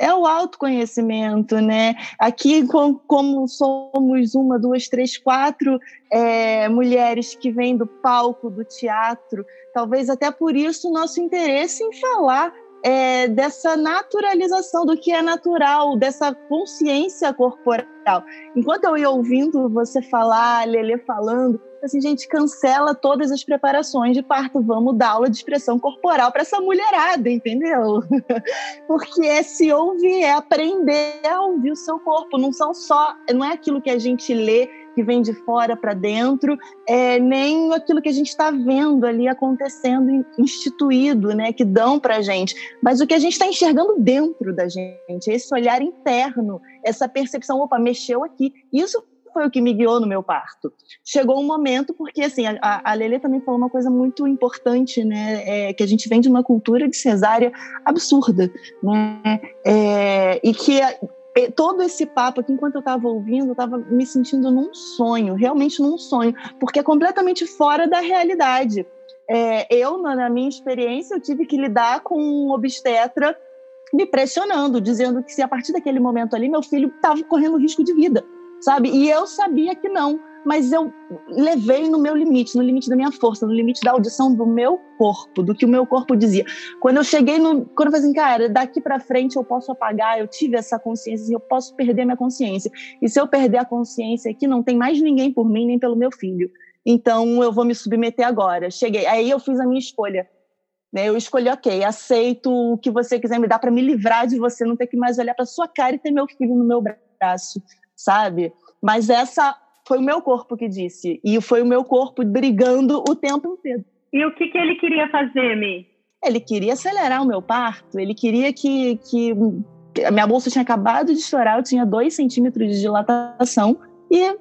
É o autoconhecimento, né? Aqui, como somos uma, duas, três, quatro é, mulheres que vêm do palco, do teatro, talvez até por isso o nosso interesse em falar é, dessa naturalização do que é natural, dessa consciência corporal. Enquanto eu ia ouvindo você falar, Lele falando, assim, gente, cancela todas as preparações de parto, vamos dar aula de expressão corporal para essa mulherada, entendeu? [LAUGHS] Porque é se ouvir, é aprender a ouvir o seu corpo, não são só, não é aquilo que a gente lê que vem de fora para dentro, é, nem aquilo que a gente está vendo ali acontecendo, instituído, né, que dão para a gente, mas o que a gente está enxergando dentro da gente, esse olhar interno, essa percepção, opa, mexeu aqui. Isso foi o que me guiou no meu parto. Chegou um momento, porque assim, a, a Lelê também falou uma coisa muito importante, né? É, que a gente vem de uma cultura de cesárea absurda, né? É, e que todo esse papo aqui, enquanto eu estava ouvindo, eu estava me sentindo num sonho, realmente num sonho, porque é completamente fora da realidade. É, eu, na minha experiência, eu tive que lidar com um obstetra me pressionando, dizendo que se a partir daquele momento ali meu filho estava correndo risco de vida, sabe? E eu sabia que não, mas eu levei no meu limite, no limite da minha força, no limite da audição do meu corpo, do que o meu corpo dizia. Quando eu cheguei no, quando eu falei assim, cara, daqui para frente eu posso apagar, eu tive essa consciência, eu posso perder minha consciência. E se eu perder a consciência aqui, não tem mais ninguém por mim nem pelo meu filho. Então eu vou me submeter agora. Cheguei, aí eu fiz a minha escolha. Né? Eu escolhi, ok, aceito o que você quiser me dar para me livrar de você, não ter que mais olhar para sua cara e ter meu filho no meu braço, sabe? Mas essa foi o meu corpo que disse. E foi o meu corpo brigando o tempo inteiro. E o que, que ele queria fazer, Mi? Ele queria acelerar o meu parto. Ele queria que, que a minha bolsa tinha acabado de estourar, eu tinha dois centímetros de dilatação. E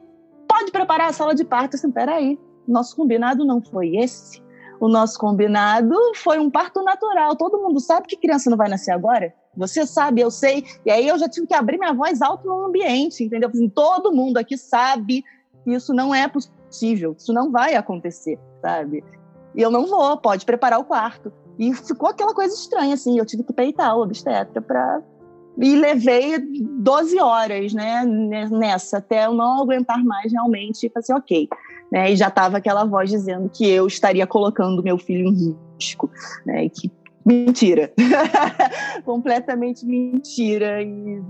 pode preparar a sala de parto. Assim, peraí, nosso combinado não foi esse. O nosso combinado foi um parto natural. Todo mundo sabe que criança não vai nascer agora. Você sabe, eu sei. E aí eu já tive que abrir minha voz alto no ambiente, entendeu? Assim, todo mundo aqui sabe que isso não é possível, isso não vai acontecer, sabe? E eu não vou, pode preparar o quarto. E ficou aquela coisa estranha, assim, eu tive que peitar o obstetra para e levei 12 horas, né, nessa, até eu não aguentar mais realmente e falei assim, ok. Né, e já estava aquela voz dizendo que eu estaria colocando meu filho em risco, né, e que mentira, [LAUGHS] completamente mentira. E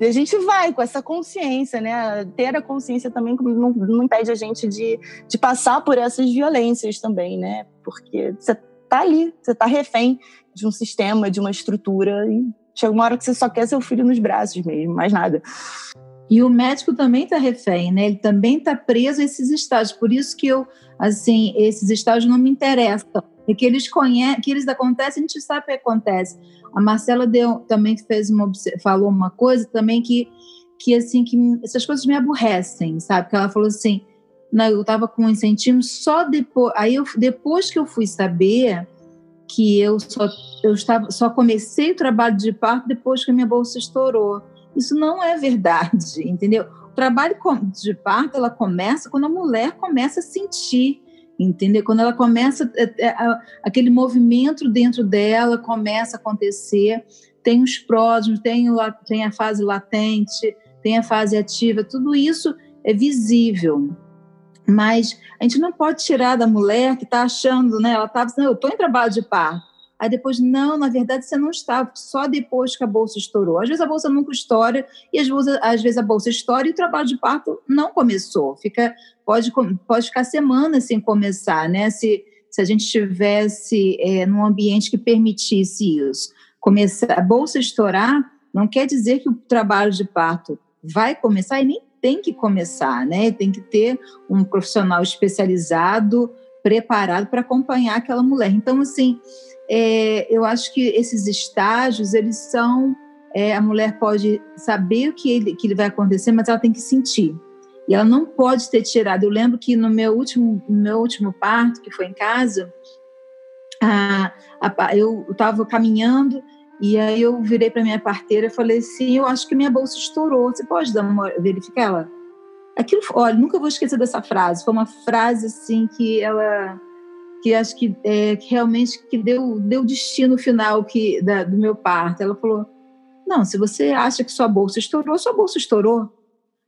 a gente vai com essa consciência, né? Ter a consciência também não, não impede a gente de, de passar por essas violências também, né? Porque você tá ali, você tá refém de um sistema, de uma estrutura e chega uma hora que você só quer seu filho nos braços mesmo, mais nada. E o médico também está refém, né? Ele também está preso a esses estágios. Por isso que eu, assim, esses estágios não me interessam e que eles conhecem, que eles acontecem, a gente sabe o que acontece. A Marcela deu, também fez uma, falou uma coisa também que, que assim, que essas coisas me aborrecem, sabe? Que ela falou assim, não, eu estava com um incentivo só depois, aí eu, depois que eu fui saber que eu só, eu estava, só comecei o trabalho de parto depois que a minha bolsa estourou. Isso não é verdade, [LAUGHS] entendeu? O trabalho de parto, ela começa quando a mulher começa a sentir entendeu? Quando ela começa, é, é, aquele movimento dentro dela começa a acontecer, tem os pródromos, tem, tem a fase latente, tem a fase ativa, tudo isso é visível. Mas a gente não pode tirar da mulher que está achando, né? Ela está dizendo, eu estou em trabalho de parto. Aí depois, não, na verdade você não estava, só depois que a bolsa estourou. Às vezes a bolsa nunca estoura, e às vezes, às vezes a bolsa estoura e o trabalho de parto não começou. Fica, pode, pode ficar semanas sem começar, né? Se, se a gente estivesse é, num ambiente que permitisse isso. Começar, a bolsa estourar não quer dizer que o trabalho de parto vai começar e nem tem que começar, né? Tem que ter um profissional especializado, preparado para acompanhar aquela mulher. Então, assim, é, eu acho que esses estágios, eles são. É, a mulher pode saber o que, ele, que ele vai acontecer, mas ela tem que sentir. E ela não pode ter tirado. Eu lembro que no meu último, no meu último parto, que foi em casa, a, a, eu estava caminhando e aí eu virei para minha parteira e falei assim: Eu acho que minha bolsa estourou. Você pode dar uma verificar ela? Aquilo, olha, nunca vou esquecer dessa frase. Foi uma frase assim que ela que acho que, é, que realmente que deu deu destino final que da, do meu parto. Ela falou: não, se você acha que sua bolsa estourou, sua bolsa estourou.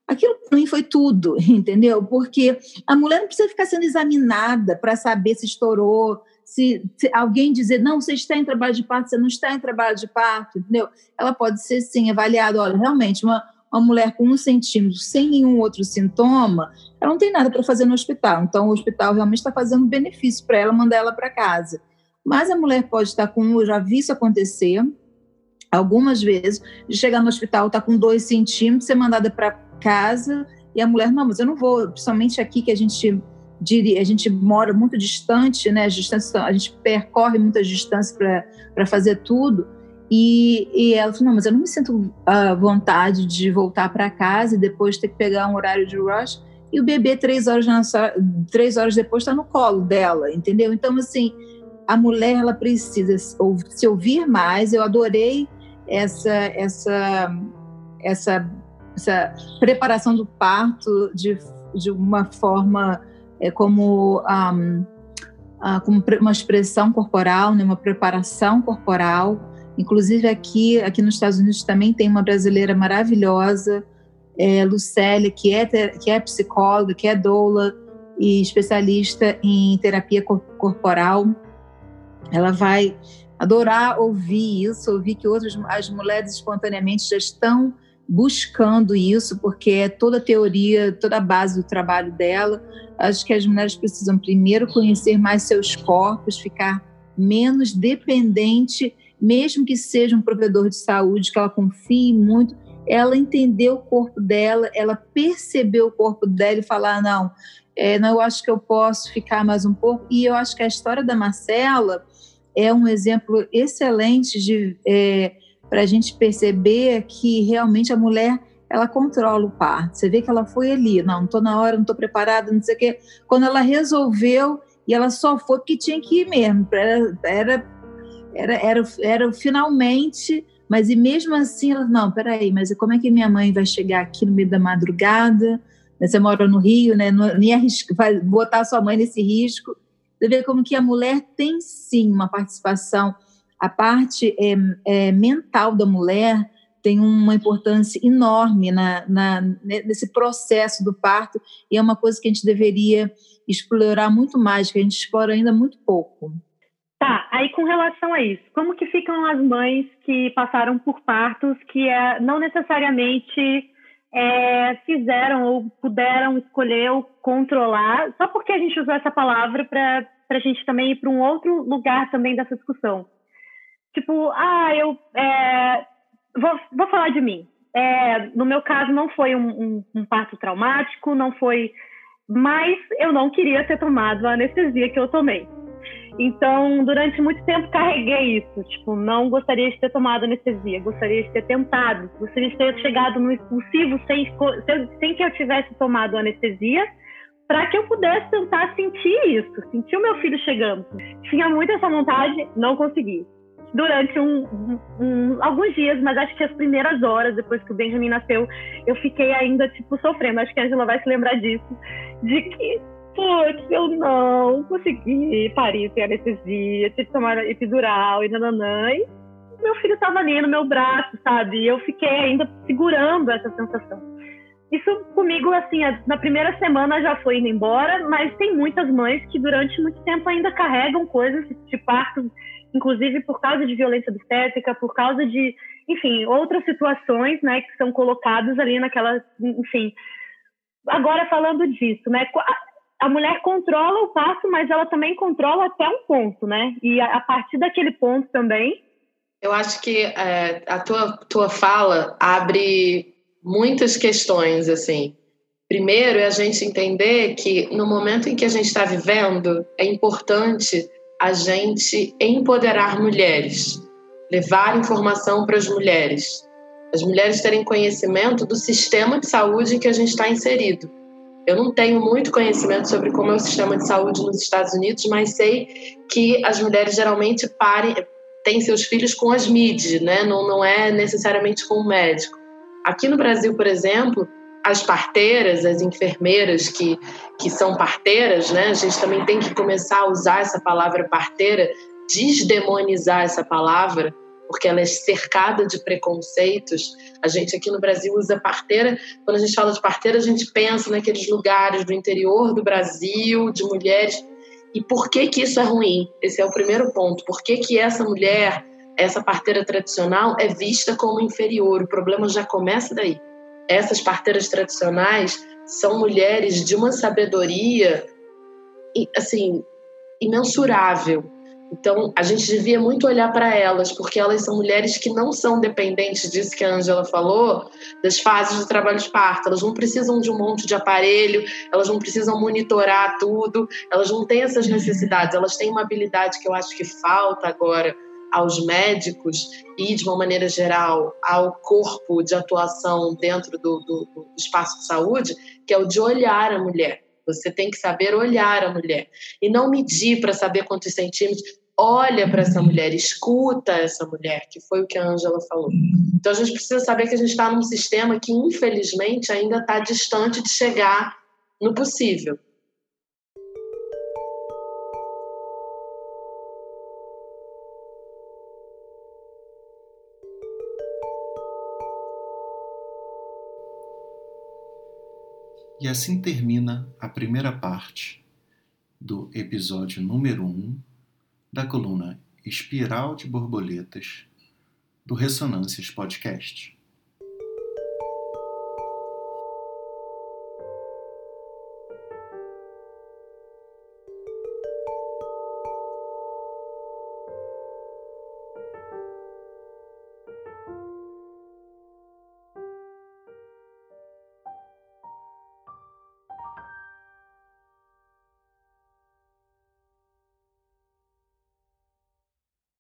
Aquilo para mim foi tudo, [LAUGHS] entendeu? Porque a mulher não precisa ficar sendo examinada para saber se estourou, se, se, alguém dizer, não, você está em trabalho de parto, você não está em trabalho de parto, entendeu? Ela pode ser, sim, avaliada, olha, realmente, uma, uma mulher com um centímetro sem nenhum outro sintoma, ela não tem nada para fazer no hospital. Então, o hospital realmente está fazendo benefício para ela mandar ela para casa. Mas a mulher pode estar com, eu já vi isso acontecer algumas vezes, de chegar no hospital, tá com dois centímetros, ser mandada para casa e a mulher, não, mas eu não vou, principalmente aqui que a gente a gente mora muito distante, né? A, distância, a gente percorre muitas distâncias para fazer tudo. E, e ela falou: Não, mas eu não me sinto à vontade de voltar para casa e depois ter que pegar um horário de rush. E o bebê, três horas, na, três horas depois, está no colo dela, entendeu? Então, assim, a mulher ela precisa se ouvir mais. Eu adorei essa, essa, essa, essa preparação do parto de, de uma forma é, como, um, uh, como uma expressão corporal, né, uma preparação corporal Inclusive aqui, aqui nos Estados Unidos também tem uma brasileira maravilhosa, é, Lucélia, que é, que é psicóloga, que é doula e especialista em terapia corporal. Ela vai adorar ouvir isso, ouvir que outras as mulheres espontaneamente já estão buscando isso, porque é toda a teoria, toda a base do trabalho dela. Acho que as mulheres precisam primeiro conhecer mais seus corpos, ficar menos dependente, mesmo que seja um provedor de saúde que ela confie muito, ela entender o corpo dela, ela perceber o corpo dela e falar não, é, não, eu acho que eu posso ficar mais um pouco. E eu acho que a história da Marcela é um exemplo excelente de é, para a gente perceber que realmente a mulher ela controla o parto. Você vê que ela foi ali, não, não estou na hora, não estou preparada, não sei o quê. Quando ela resolveu, e ela só foi porque tinha que ir mesmo, era, era, era, era, era finalmente, mas e mesmo assim, ela, não, peraí, mas como é que minha mãe vai chegar aqui no meio da madrugada? Você mora no Rio, né? Não, nem arrisca, vai botar sua mãe nesse risco. Você vê como que a mulher tem sim uma participação a parte é, é, mental da mulher tem uma importância enorme na, na, nesse processo do parto e é uma coisa que a gente deveria explorar muito mais, que a gente explora ainda muito pouco. Tá, aí com relação a isso, como que ficam as mães que passaram por partos que é, não necessariamente é, fizeram ou puderam escolher ou controlar, só porque a gente usou essa palavra para a gente também ir para um outro lugar também dessa discussão. Tipo, ah, eu é, vou, vou falar de mim. É, no meu caso, não foi um, um, um, parto traumático, não foi. Mas eu não queria ter tomado a anestesia que eu tomei. Então, durante muito tempo, carreguei isso. Tipo, não gostaria de ter tomado anestesia, gostaria de ter tentado, gostaria de ter chegado no expulsivo sem, sem que eu tivesse tomado anestesia, para que eu pudesse tentar sentir isso, sentir o meu filho chegando. Tinha muito essa vontade, não consegui durante um, um, alguns dias, mas acho que as primeiras horas depois que o Benjamin nasceu, eu fiquei ainda, tipo, sofrendo. Acho que a Angela vai se lembrar disso, de que, putz, eu não consegui parir sem anestesia, tive que tomar epidural e nananã. E meu filho estava ali no meu braço, sabe? E eu fiquei ainda segurando essa sensação. Isso comigo, assim, na primeira semana já foi indo embora, mas tem muitas mães que durante muito tempo ainda carregam coisas de parto inclusive por causa de violência obstétrica, por causa de, enfim, outras situações, né, que são colocadas ali naquela, enfim. Agora falando disso, né, a mulher controla o passo, mas ela também controla até um ponto, né? E a, partir daquele ponto também. Eu acho que é, a tua, tua fala abre muitas questões, assim. Primeiro é a gente entender que no momento em que a gente está vivendo, é importante a gente empoderar mulheres, levar informação para as mulheres, as mulheres terem conhecimento do sistema de saúde em que a gente está inserido. Eu não tenho muito conhecimento sobre como é o sistema de saúde nos Estados Unidos, mas sei que as mulheres geralmente parem, têm seus filhos com as MIDs, né? não, não é necessariamente com o médico. Aqui no Brasil, por exemplo, as parteiras, as enfermeiras que, que são parteiras, né? A gente também tem que começar a usar essa palavra parteira, desdemonizar essa palavra, porque ela é cercada de preconceitos. A gente aqui no Brasil usa parteira, quando a gente fala de parteira, a gente pensa naqueles lugares do interior do Brasil, de mulheres. E por que que isso é ruim? Esse é o primeiro ponto. Por que que essa mulher, essa parteira tradicional é vista como inferior? O problema já começa daí essas parteiras tradicionais são mulheres de uma sabedoria assim imensurável. Então, a gente devia muito olhar para elas, porque elas são mulheres que não são dependentes disso que a Angela falou, das fases do trabalho de parto. Elas não precisam de um monte de aparelho, elas não precisam monitorar tudo, elas não têm essas necessidades. Elas têm uma habilidade que eu acho que falta agora aos médicos e, de uma maneira geral, ao corpo de atuação dentro do, do, do espaço de saúde, que é o de olhar a mulher. Você tem que saber olhar a mulher e não medir para saber quantos centímetros. Olha para essa mulher, escuta essa mulher, que foi o que a Angela falou. Então a gente precisa saber que a gente está num sistema que, infelizmente, ainda está distante de chegar no possível. E assim termina a primeira parte do episódio número 1 um da coluna Espiral de Borboletas do Ressonâncias Podcast.